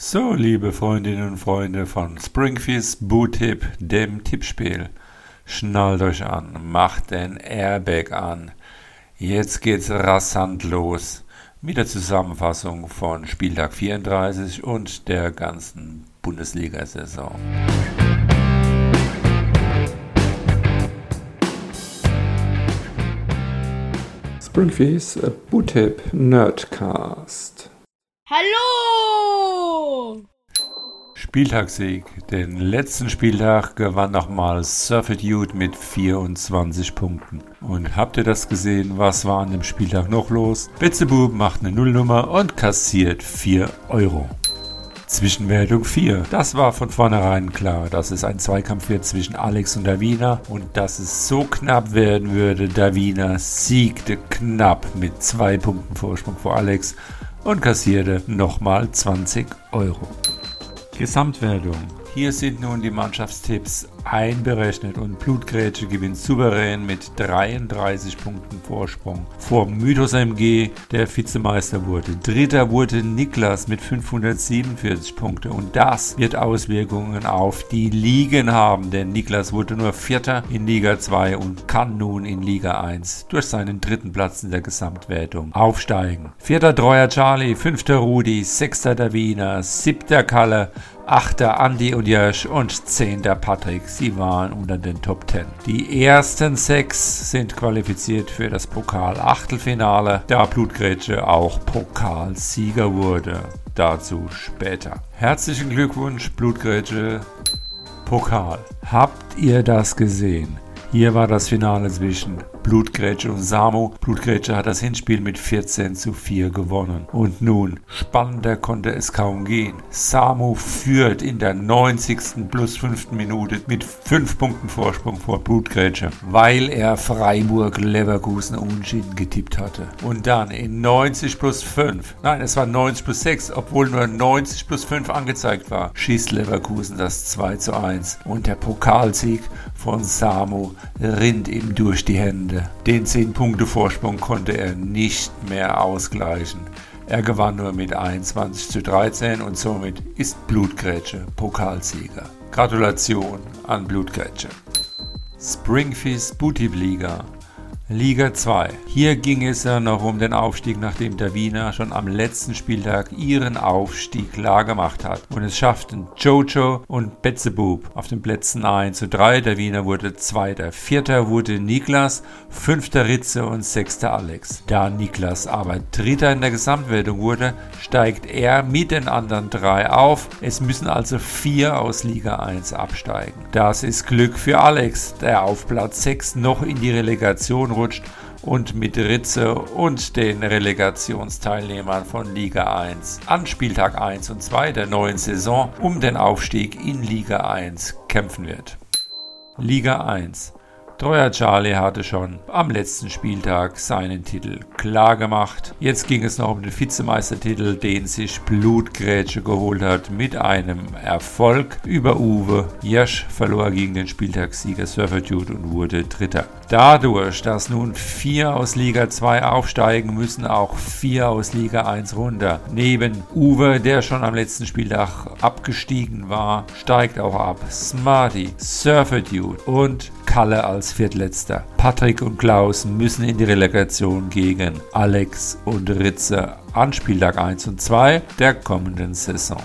So, liebe Freundinnen und Freunde von Springfish Bootip, dem Tippspiel. Schnallt euch an, macht den Airbag an. Jetzt geht's rasant los mit der Zusammenfassung von Spieltag 34 und der ganzen Bundesliga-Saison. Springfish Bootip Nerdcast. Hallo! Spieltagssieg. Den letzten Spieltag gewann nochmal Surfer Dude mit 24 Punkten. Und habt ihr das gesehen? Was war an dem Spieltag noch los? Betzebub macht eine Nullnummer und kassiert 4 Euro. Zwischenwertung 4. Das war von vornherein klar, dass es ein Zweikampf wird zwischen Alex und Davina und dass es so knapp werden würde. Davina siegte knapp mit zwei Punkten Vorsprung vor Alex und kassierte nochmal 20 Euro. Gesamtwertung. Hier sind nun die Mannschaftstipps einberechnet und Blutgrätsche gewinnt souverän mit 33 Punkten Vorsprung vor Mythos MG, der Vizemeister wurde. Dritter wurde Niklas mit 547 Punkte und das wird Auswirkungen auf die Ligen haben, denn Niklas wurde nur Vierter in Liga 2 und kann nun in Liga 1 durch seinen dritten Platz in der Gesamtwertung aufsteigen. Vierter Treuer Charlie, fünfter Rudi, sechster Wiener, siebter Kalle, achter Andi und Jösch und zehnter Patrick. Sie waren unter den Top 10. Die ersten sechs sind qualifiziert für das Pokal-Achtelfinale, da Blutgrätsche auch Pokalsieger wurde. Dazu später. Herzlichen Glückwunsch, Blutgrätsche. Pokal. Habt ihr das gesehen? Hier war das Finale zwischen Blutgrätsche und Samu. Blutgrätsche hat das Hinspiel mit 14 zu 4 gewonnen. Und nun, spannender konnte es kaum gehen. Samu führt in der 90. plus 5. Minute mit 5 Punkten Vorsprung vor Blutgrätsche, weil er Freiburg Leverkusen unentschieden getippt hatte. Und dann in 90 plus 5, nein, es war 90 plus 6, obwohl nur 90 plus 5 angezeigt war, schießt Leverkusen das 2 zu 1. Und der Pokalsieg von Samu rinnt ihm durch die Hände. Den 10 Punkte Vorsprung konnte er nicht mehr ausgleichen. Er gewann nur mit 21 zu 13 und somit ist Blutgrätsche Pokalsieger. Gratulation an Blutgrätsche. Springfish Booty Liga Liga 2. Hier ging es ja noch um den Aufstieg, nachdem der Wiener schon am letzten Spieltag ihren Aufstieg klar gemacht hat. Und es schafften Jojo und Betzebub auf den Plätzen 1 zu 3. Der Wiener wurde Zweiter. Vierter wurde Niklas, Fünfter Ritze und Sechster Alex. Da Niklas aber Dritter in der Gesamtwertung wurde, steigt er mit den anderen drei auf. Es müssen also vier aus Liga 1 absteigen. Das ist Glück für Alex, der auf Platz 6 noch in die Relegation rutscht und mit Ritze und den Relegationsteilnehmern von Liga 1 an Spieltag 1 und 2 der neuen Saison um den Aufstieg in Liga 1 kämpfen wird. Liga 1 Treuer Charlie hatte schon am letzten Spieltag seinen Titel klar gemacht. Jetzt ging es noch um den Vizemeistertitel, den sich Blutgrätsche geholt hat mit einem Erfolg über Uwe. Jasch verlor gegen den Spieltagssieger Surfer Dude und wurde Dritter. Dadurch, dass nun vier aus Liga 2 aufsteigen, müssen auch vier aus Liga 1 runter. Neben Uwe, der schon am letzten Spieltag abgestiegen war, steigt auch ab Smarty, Surfer Dude und Kalle als Viertletzter. Patrick und Klaus müssen in die Relegation gegen Alex und Ritze an Spieltag 1 und 2 der kommenden Saison.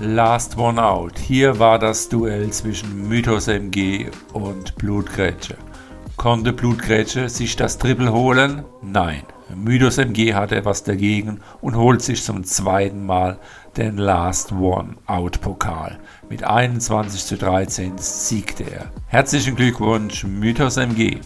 Last One Out. Hier war das Duell zwischen Mythos MG und Blutgrätsche. Konnte Blutgrätsche sich das Triple holen? Nein. Mythos MG hat etwas dagegen und holt sich zum zweiten Mal den Last One Out Pokal. Mit 21 zu 13 siegte er. Herzlichen Glückwunsch, Mythos MG.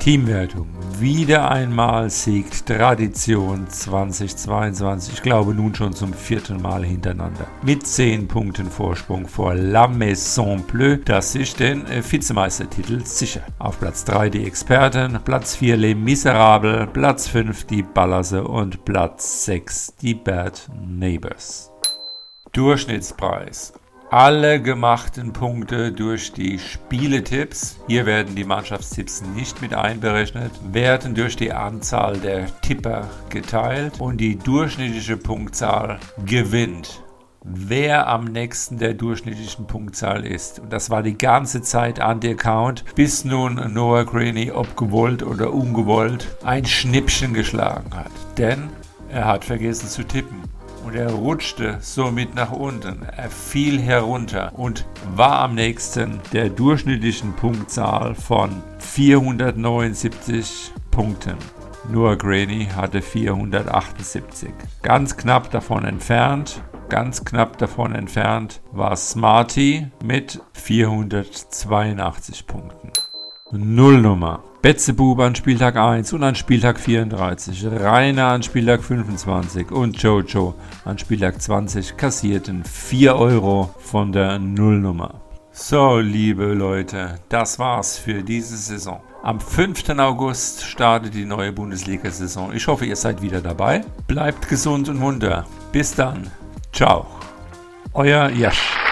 Teamwertung. Wieder einmal siegt Tradition 2022. Ich glaube nun schon zum vierten Mal hintereinander. Mit 10 Punkten Vorsprung vor La Maison Bleu, das sich den äh, Vizemeistertitel sichert. Auf Platz 3 die Experten, Platz 4 Les Miserables, Platz 5 die Ballasse und Platz 6 die Bad Neighbors. Durchschnittspreis Alle gemachten Punkte durch die Spieletipps, hier werden die Mannschaftstipps nicht mit einberechnet, werden durch die Anzahl der Tipper geteilt und die durchschnittliche Punktzahl gewinnt wer am nächsten der durchschnittlichen Punktzahl ist. Und das war die ganze Zeit an der Count, bis nun Noah Graney, ob gewollt oder ungewollt, ein Schnippchen geschlagen hat. Denn er hat vergessen zu tippen. Und er rutschte somit nach unten. Er fiel herunter und war am nächsten der durchschnittlichen Punktzahl von 479 Punkten. Noah Graney hatte 478. Ganz knapp davon entfernt Ganz knapp davon entfernt war Smarty mit 482 Punkten. Nullnummer. Betzebub an Spieltag 1 und an Spieltag 34, Rainer an Spieltag 25 und Jojo an Spieltag 20 kassierten 4 Euro von der Nullnummer. So, liebe Leute, das war's für diese Saison. Am 5. August startet die neue Bundesliga-Saison. Ich hoffe, ihr seid wieder dabei. Bleibt gesund und munter. Bis dann. Ciao. Euer Jasch.